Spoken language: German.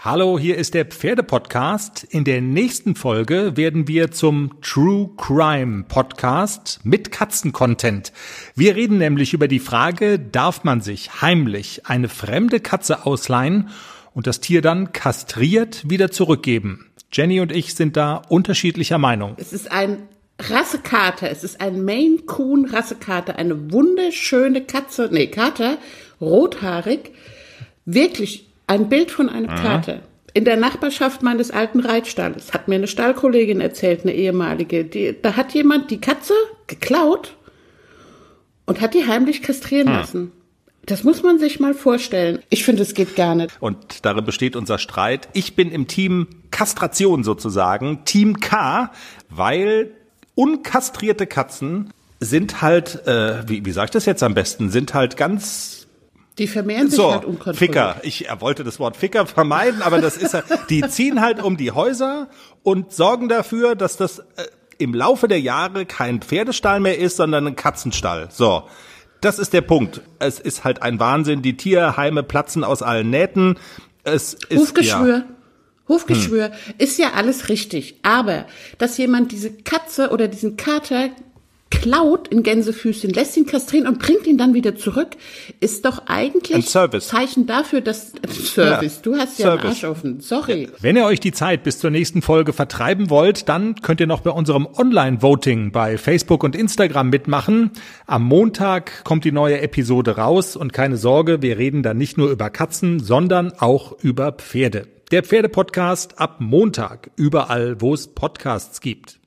Hallo, hier ist der Pferdepodcast. In der nächsten Folge werden wir zum True Crime Podcast mit Katzencontent. Wir reden nämlich über die Frage, darf man sich heimlich eine fremde Katze ausleihen und das Tier dann kastriert wieder zurückgeben? Jenny und ich sind da unterschiedlicher Meinung. Es ist ein Rassekater, es ist ein Maine Coon Rassekater, eine wunderschöne Katze, nee, Kater, rothaarig, wirklich ein Bild von einem Kater. In der Nachbarschaft meines alten Reitstalles hat mir eine Stallkollegin erzählt, eine ehemalige, die, da hat jemand die Katze geklaut und hat die heimlich kastrieren lassen. Das muss man sich mal vorstellen. Ich finde, es geht gar nicht. Und darin besteht unser Streit. Ich bin im Team Kastration sozusagen, Team K, weil unkastrierte Katzen sind halt, äh, wie, wie sage ich das jetzt am besten, sind halt ganz Die vermehren sich so, halt unkontrolliert. Ficker. Ich wollte das Wort Ficker vermeiden, aber das ist ja, die ziehen halt um die Häuser und sorgen dafür, dass das äh, im Laufe der Jahre kein Pferdestall mehr ist, sondern ein Katzenstall. So. Das ist der Punkt. Es ist halt ein Wahnsinn. Die Tierheime platzen aus allen Nähten. Es ist, Hufgeschwür. Ja, Hufgeschwür ist ja alles richtig. Aber, dass jemand diese Katze oder diesen Kater klaut in Gänsefüßchen, lässt ihn kastrieren und bringt ihn dann wieder zurück, ist doch eigentlich Ein. Zeichen dafür, dass Service. Ja, Du hast ja einen. Arsch offen. Sorry. Wenn ihr euch die Zeit bis zur nächsten Folge vertreiben wollt, dann könnt ihr noch bei unserem Online-Voting bei Facebook und Instagram mitmachen. Am Montag kommt die neue Episode raus und keine Sorge, wir reden dann nicht nur über Katzen, sondern auch über Pferde. Der Pferdepodcast ab Montag, überall, wo es Podcasts gibt.